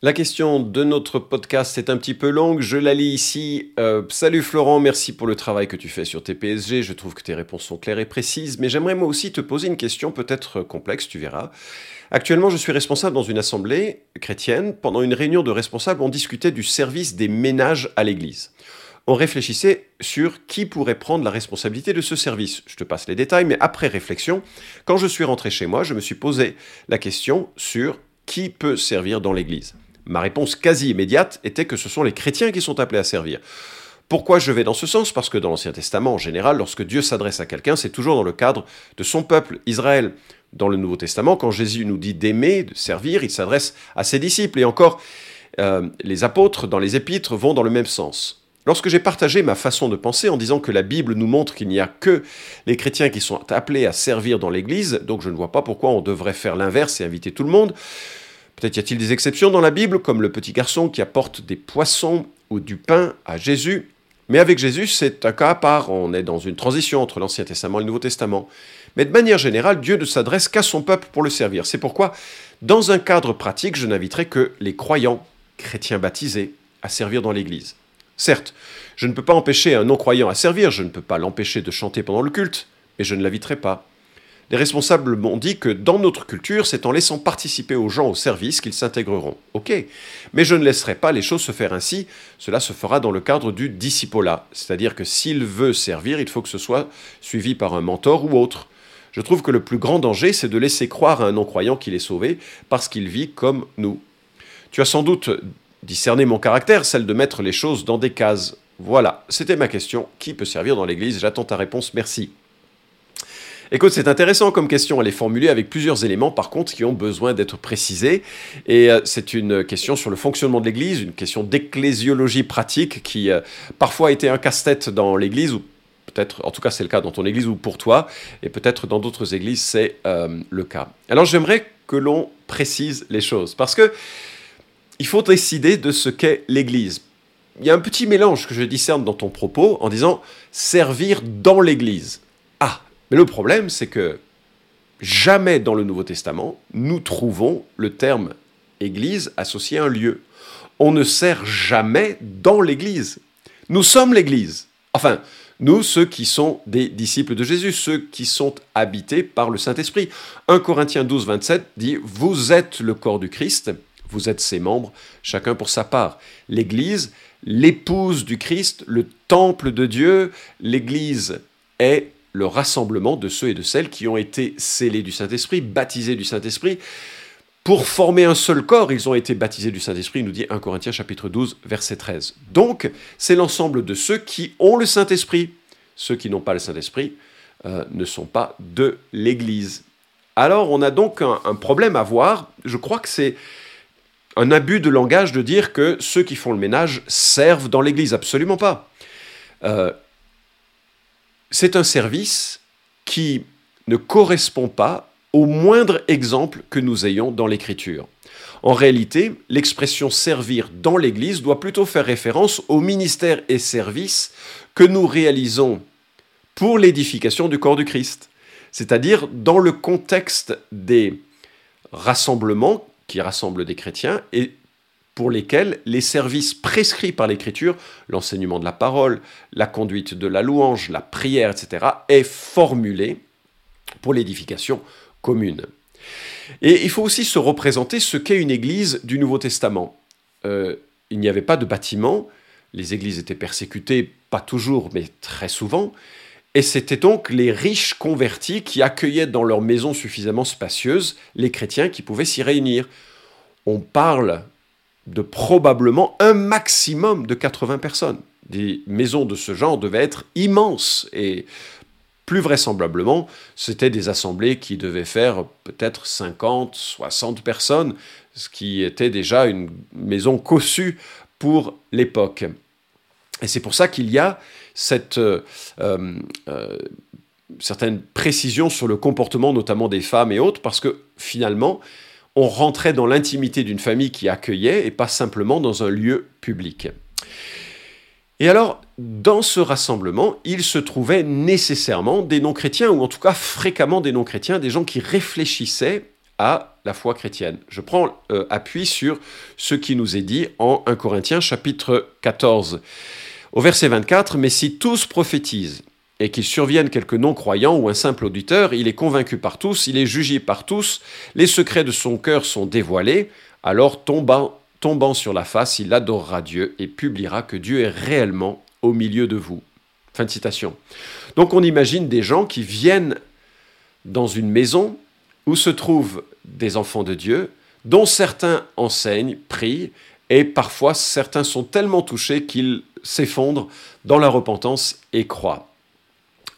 La question de notre podcast est un petit peu longue, je la lis ici. Euh, salut Florent, merci pour le travail que tu fais sur tes PSG, je trouve que tes réponses sont claires et précises, mais j'aimerais moi aussi te poser une question peut-être complexe, tu verras. Actuellement, je suis responsable dans une assemblée chrétienne. Pendant une réunion de responsables, on discutait du service des ménages à l'église. On réfléchissait sur qui pourrait prendre la responsabilité de ce service. Je te passe les détails, mais après réflexion, quand je suis rentré chez moi, je me suis posé la question sur qui peut servir dans l'église. Ma réponse quasi immédiate était que ce sont les chrétiens qui sont appelés à servir. Pourquoi je vais dans ce sens? Parce que dans l'Ancien Testament, en général, lorsque Dieu s'adresse à quelqu'un, c'est toujours dans le cadre de son peuple, Israël. Dans le Nouveau Testament, quand Jésus nous dit d'aimer, de servir, il s'adresse à ses disciples. Et encore, euh, les apôtres, dans les épîtres, vont dans le même sens. Lorsque j'ai partagé ma façon de penser en disant que la Bible nous montre qu'il n'y a que les chrétiens qui sont appelés à servir dans l'Église, donc je ne vois pas pourquoi on devrait faire l'inverse et inviter tout le monde, Peut-être y a-t-il des exceptions dans la Bible, comme le petit garçon qui apporte des poissons ou du pain à Jésus. Mais avec Jésus, c'est un cas à part. On est dans une transition entre l'Ancien Testament et le Nouveau Testament. Mais de manière générale, Dieu ne s'adresse qu'à son peuple pour le servir. C'est pourquoi, dans un cadre pratique, je n'inviterai que les croyants, chrétiens baptisés, à servir dans l'Église. Certes, je ne peux pas empêcher un non-croyant à servir, je ne peux pas l'empêcher de chanter pendant le culte, mais je ne l'inviterai pas. Les responsables m'ont dit que dans notre culture, c'est en laissant participer aux gens au service qu'ils s'intégreront. Ok, mais je ne laisserai pas les choses se faire ainsi, cela se fera dans le cadre du discipolat, c'est-à-dire que s'il veut servir, il faut que ce soit suivi par un mentor ou autre. Je trouve que le plus grand danger, c'est de laisser croire à un non-croyant qu'il est sauvé parce qu'il vit comme nous. Tu as sans doute discerné mon caractère, celle de mettre les choses dans des cases. Voilà, c'était ma question. Qui peut servir dans l'Église? J'attends ta réponse, merci. Écoute, c'est intéressant comme question. Elle est formulée avec plusieurs éléments, par contre, qui ont besoin d'être précisés. Et euh, c'est une question sur le fonctionnement de l'Église, une question d'ecclésiologie pratique qui euh, parfois a été un casse-tête dans l'Église, ou peut-être, en tout cas c'est le cas dans ton Église ou pour toi, et peut-être dans d'autres Églises c'est euh, le cas. Alors j'aimerais que l'on précise les choses, parce que il faut décider de ce qu'est l'Église. Il y a un petit mélange que je discerne dans ton propos en disant servir dans l'Église. Mais le problème, c'est que jamais dans le Nouveau Testament, nous trouvons le terme Église associé à un lieu. On ne sert jamais dans l'Église. Nous sommes l'Église. Enfin, nous, ceux qui sont des disciples de Jésus, ceux qui sont habités par le Saint-Esprit. 1 Corinthiens 12, 27 dit, Vous êtes le corps du Christ, vous êtes ses membres, chacun pour sa part. L'Église, l'épouse du Christ, le temple de Dieu, l'Église est le rassemblement de ceux et de celles qui ont été scellés du Saint-Esprit, baptisés du Saint-Esprit. Pour former un seul corps, ils ont été baptisés du Saint-Esprit, nous dit 1 Corinthiens chapitre 12, verset 13. Donc, c'est l'ensemble de ceux qui ont le Saint-Esprit. Ceux qui n'ont pas le Saint-Esprit euh, ne sont pas de l'Église. Alors, on a donc un, problème à voir. Je crois que c'est un abus de langage de dire que ceux qui font le ménage servent dans l'Église. Absolument pas. Euh, c'est un service qui ne correspond pas au moindre exemple que nous ayons dans l'Écriture. En réalité, l'expression servir dans l'Église doit plutôt faire référence au ministère et service que nous réalisons pour l'édification du corps du Christ, c'est-à-dire dans le contexte des rassemblements qui rassemblent des chrétiens et pour lesquels les services prescrits par l'Écriture, l'enseignement de la parole, la conduite de la louange, la prière, etc., est formulé pour l'édification commune. Et il faut aussi se représenter ce qu'est une église du Nouveau Testament. Euh, il n'y avait pas de bâtiment, les églises étaient persécutées, pas toujours, mais très souvent, et c'était donc les riches convertis qui accueillaient dans leurs maisons suffisamment spacieuses les chrétiens qui pouvaient s'y réunir. On parle de probablement un maximum de 80 personnes. Des maisons de ce genre devaient être immenses et plus vraisemblablement, c'était des assemblées qui devaient faire peut-être 50, 60 personnes, ce qui était déjà une maison cossue pour l'époque. Et c'est pour ça qu'il y a cette euh, euh, certaine précision sur le comportement notamment des femmes et autres, parce que finalement, on rentrait dans l'intimité d'une famille qui accueillait et pas simplement dans un lieu public. Et alors, dans ce rassemblement, il se trouvait nécessairement des non-chrétiens, ou en tout cas fréquemment des non-chrétiens, des gens qui réfléchissaient à la foi chrétienne. Je prends euh, appui sur ce qui nous est dit en 1 Corinthiens chapitre 14. Au verset 24, Mais si tous prophétisent, et qu'il survienne quelques non-croyants ou un simple auditeur, il est convaincu par tous, il est jugé par tous, les secrets de son cœur sont dévoilés, alors tombant, sur la face, il adorera Dieu et publiera que Dieu est réellement au milieu de vous. Fin de citation. Donc on imagine des gens qui viennent dans une maison où se trouvent des enfants de Dieu, dont certains enseignent, prient, et parfois certains sont tellement touchés qu'ils s'effondrent dans la repentance et croient.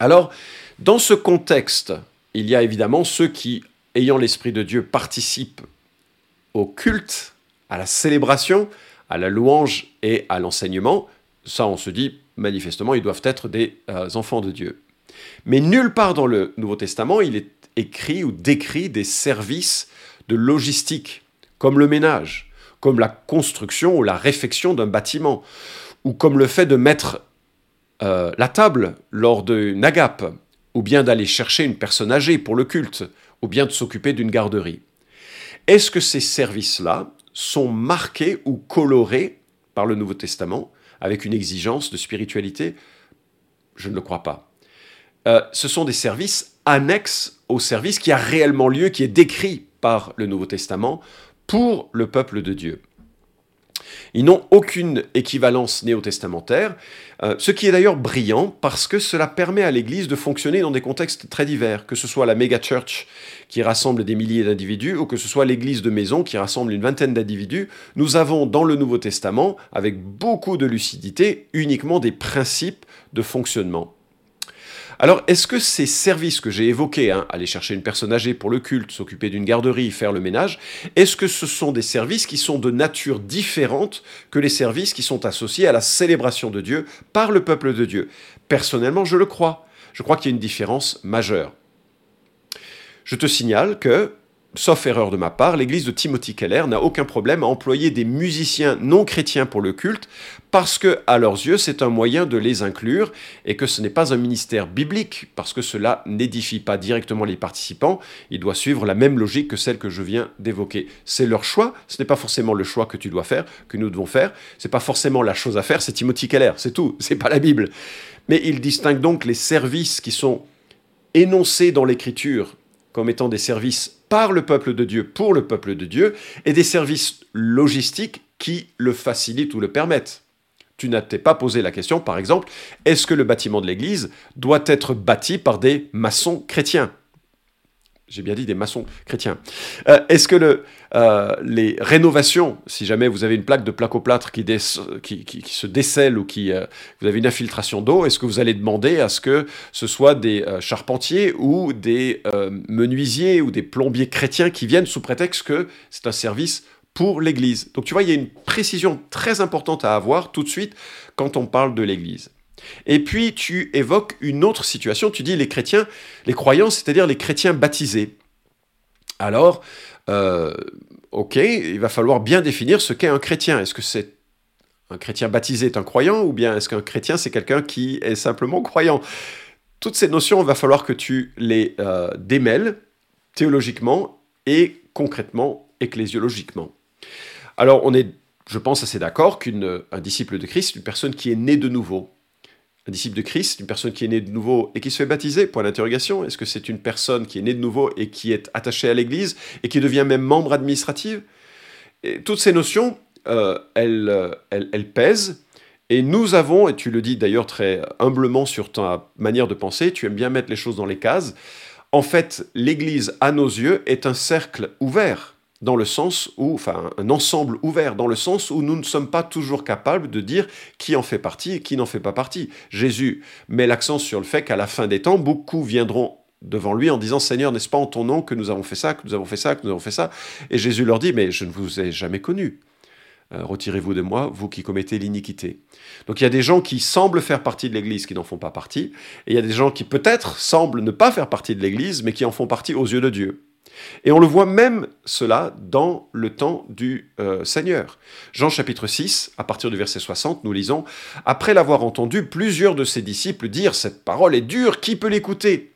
Alors, dans ce contexte, il y a évidemment ceux qui, ayant l'Esprit de Dieu, participent au culte, à la célébration, à la louange et à l'enseignement. Ça, on se dit, manifestement, ils doivent être des euh, enfants de Dieu. Mais nulle part dans le Nouveau Testament, il est écrit ou décrit des services de logistique, comme le ménage, comme la construction ou la réfection d'un bâtiment, ou comme le fait de mettre euh, la table lors d'une agape, ou bien d'aller chercher une personne âgée pour le culte, ou bien de s'occuper d'une garderie. Est-ce que ces services-là sont marqués ou colorés par le Nouveau Testament avec une exigence de spiritualité? Je ne le crois pas. Euh, ce sont des services annexes au service qui a réellement lieu, qui est décrit par le Nouveau Testament pour le peuple de Dieu. Ils n'ont aucune équivalence néo-testamentaire, euh, ce qui est d'ailleurs brillant parce que cela permet à l'Église de fonctionner dans des contextes très divers, que ce soit la méga church qui rassemble des milliers d'individus ou que ce soit l'Église de maison qui rassemble une vingtaine d'individus. Nous avons dans le Nouveau Testament, avec beaucoup de lucidité, uniquement des principes de fonctionnement. Alors, est-ce que ces services que j'ai évoqués, hein, aller chercher une personne âgée pour le culte, s'occuper d'une garderie, faire le ménage, est-ce que ce sont des services qui sont de nature différente que les services qui sont associés à la célébration de Dieu par le peuple de Dieu? Personnellement, je le crois. Je crois qu'il y a une différence majeure. Je te signale que sauf erreur de ma part, l'église de Timothy Keller n'a aucun problème à employer des musiciens non chrétiens pour le culte, parce que, à leurs yeux, c'est un moyen de les inclure, et que ce n'est pas un ministère biblique, parce que cela n'édifie pas directement les participants, il doit suivre la même logique que celle que je viens d'évoquer. C'est leur choix, ce n'est pas forcément le choix que tu dois faire, que nous devons faire, c'est pas forcément la chose à faire, c'est Timothy Keller, c'est tout, c'est pas la Bible. Mais il distingue donc les services qui sont énoncés dans l'écriture comme étant des services par le peuple de Dieu pour le peuple de Dieu et des services logistiques qui le facilitent ou le permettent. Tu n'as pas posé la question, par exemple, est-ce que le bâtiment de l'Église doit être bâti par des maçons chrétiens? J'ai bien dit des maçons chrétiens. Euh, est-ce que euh, les rénovations, si jamais vous avez une plaque de plaque-au-plâtre qui, qui, se décèle ou qui euh, vous avez une infiltration d'eau, est-ce que vous allez demander à ce que ce soit des charpentiers ou des menuisiers ou des plombiers chrétiens qui viennent sous prétexte que c'est un service pour l'Église? Donc tu vois, il y a une précision très importante à avoir tout de suite quand on parle de l'Église. Et puis tu évoques une autre situation, tu dis les chrétiens, les croyants, c'est-à-dire les chrétiens baptisés. Alors, euh, ok, il va falloir bien définir ce qu'est un chrétien. Est-ce que c'est un chrétien baptisé est un croyant ou bien est-ce qu'un chrétien c'est quelqu'un qui est simplement croyant? Toutes ces notions, il va falloir que tu les euh, démêles théologiquement et concrètement, ecclésiologiquement. Alors, on est, je pense, assez d'accord qu'un disciple de Christ, une personne qui est née de nouveau, un disciple de Christ, une personne qui est née de nouveau et qui se fait baptiser Point d'interrogation. Est-ce que c'est une personne qui est née de nouveau et qui est attachée à l'Église et qui devient même membre administratif et Toutes ces notions, euh, euh, elles, pèsent. Et nous avons, et tu le dis d'ailleurs très humblement sur ta manière de penser, tu aimes bien mettre les choses dans les cases. En fait, l'Église, à nos yeux, est un cercle ouvert dans le sens où, enfin, un ensemble ouvert, dans le sens où nous ne sommes pas toujours capables de dire qui en fait partie et qui n'en fait pas partie. Jésus met l'accent sur le fait qu'à la fin des temps, beaucoup viendront devant lui en disant Seigneur, n'est-ce pas en ton nom que nous avons fait ça, que nous avons fait ça, que nous avons fait ça? Et Jésus leur dit Mais je ne vous ai jamais connu. Euh, retirez-vous de moi, vous qui commettez l'iniquité. Donc il y a des gens qui semblent faire partie de l'Église qui n'en font pas partie, et il y a des gens qui peut-être semblent ne pas faire partie de l'Église, mais qui en font partie aux yeux de Dieu. Et on le voit même cela dans le temps du euh, Seigneur. Jean chapitre 6, à partir du verset 60, nous lisons, Après l'avoir entendu, plusieurs de ses disciples dire, Cette parole est dure, qui peut l'écouter?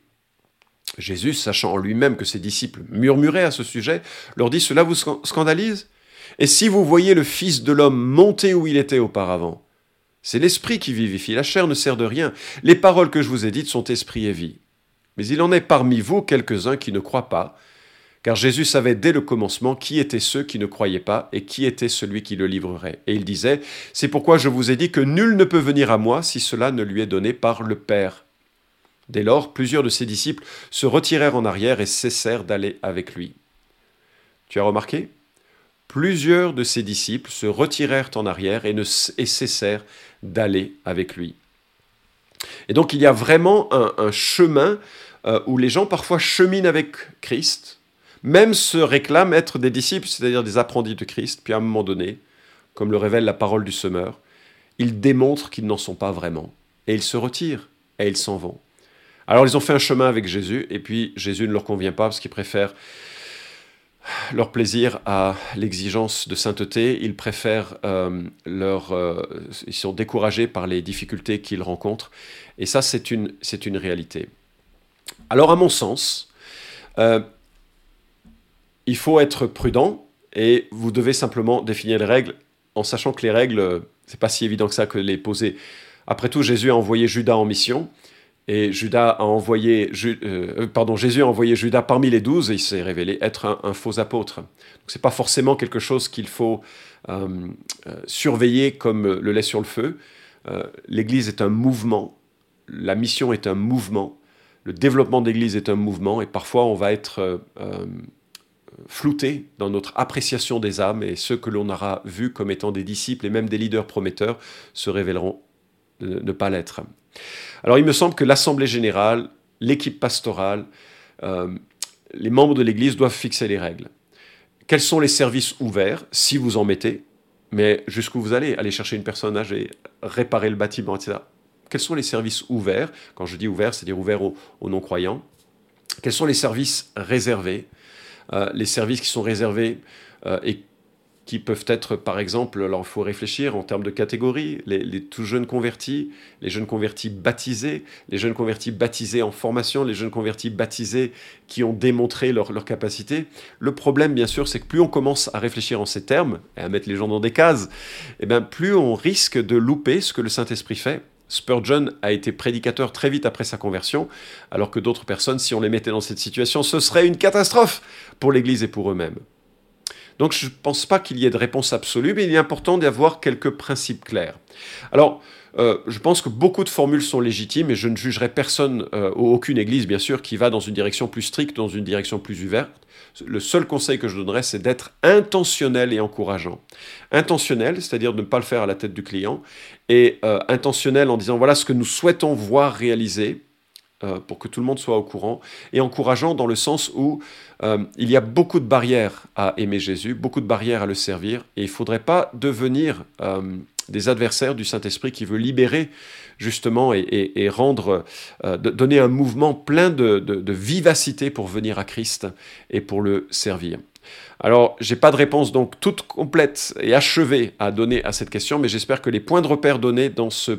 Jésus, sachant en lui-même que ses disciples murmuraient à ce sujet, leur dit, Cela vous scandalise Et si vous voyez le Fils de l'homme monter où il était auparavant c'est l'esprit qui vivifie, la chair ne sert de rien. Les paroles que je vous ai dites sont esprit et vie. Mais il en est parmi vous quelques-uns qui ne croient pas, car Jésus savait dès le commencement qui étaient ceux qui ne croyaient pas et qui était celui qui le livrerait. Et il disait, C'est pourquoi je vous ai dit que nul ne peut venir à moi si cela ne lui est donné par le Père. Dès lors, plusieurs de ses disciples se retirèrent en arrière et cessèrent d'aller avec lui. Tu as remarqué? Plusieurs de ses disciples se retirèrent en arrière et, cessèrent d'aller avec lui. Et donc il y a vraiment un, chemin euh, où les gens parfois cheminent avec Christ, même se réclament être des disciples, c'est-à-dire des apprentis de Christ, puis à un moment donné, comme le révèle la parole du semeur, ils démontrent qu'ils n'en sont pas vraiment, et ils se retirent, et ils s'en vont. Alors ils ont fait un chemin avec Jésus, et puis Jésus ne leur convient pas parce qu'il préfère leur plaisir à l'exigence de sainteté, ils préfèrent euh, leur... Euh, ils sont découragés par les difficultés qu'ils rencontrent, et ça c'est une, c'est une réalité. Alors à mon sens, euh, il faut être prudent et vous devez simplement définir les règles en sachant que les règles, c'est pas si évident que ça que les poser. Après tout, Jésus a envoyé Judas en mission et Judas a envoyé, euh, pardon, Jésus a envoyé Judas parmi les douze et il s'est révélé être un, faux apôtre. Ce n'est pas forcément quelque chose qu'il faut euh, euh, surveiller comme le lait sur le feu. L'Église est un mouvement, la mission est un mouvement, le développement de l'Église est un mouvement et parfois on va être flouté dans notre appréciation des âmes et ceux que l'on aura vus comme étant des disciples et même des leaders prometteurs se révéleront ne pas l'être. Alors il me semble que l'Assemblée générale, l'équipe pastorale, euh, les membres de l'Église doivent fixer les règles. Quels sont les services ouverts, si vous en mettez, mais jusqu'où vous allez Aller chercher une personne âgée, réparer le bâtiment, etc. Quels sont les services ouverts? Quand je dis ouverts, c'est-à-dire ouverts aux, non-croyants. Quels sont les services réservés? Les services qui sont réservés euh, et qui peuvent être, par exemple, alors il faut réfléchir en termes de catégories, les, tout jeunes convertis, les jeunes convertis baptisés, les jeunes convertis baptisés en formation, les jeunes convertis baptisés qui ont démontré leur, leur capacité. Le problème, bien sûr, c'est que plus on commence à réfléchir en ces termes et à mettre les gens dans des cases, et eh bien, plus on risque de louper ce que le Saint-Esprit fait. Spurgeon a été prédicateur très vite après sa conversion, alors que d'autres personnes, si on les mettait dans cette situation, ce serait une catastrophe pour l'Église et pour eux-mêmes. Donc je ne pense pas qu'il y ait de réponse absolue, mais il est important d'avoir quelques principes clairs. Alors, euh, je pense que beaucoup de formules sont légitimes et je ne jugerai personne, euh, ou aucune église bien sûr, qui va dans une direction plus stricte, dans une direction plus ouverte. Le seul conseil que je donnerais, c'est d'être intentionnel et encourageant. Intentionnel, c'est-à-dire de ne pas le faire à la tête du client, et euh, intentionnel en disant voilà ce que nous souhaitons voir réaliser, euh, pour que tout le monde soit au courant, et encourageant dans le sens où euh, il y a beaucoup de barrières à aimer Jésus, beaucoup de barrières à le servir, et il ne faudrait pas devenir euh, des adversaires du Saint-Esprit qui veut libérer justement et, rendre, donner un mouvement plein de, vivacité pour venir à Christ et pour le servir. Alors, j'ai pas de réponse donc toute complète et achevée à donner à cette question, mais j'espère que les points de repère donnés dans ce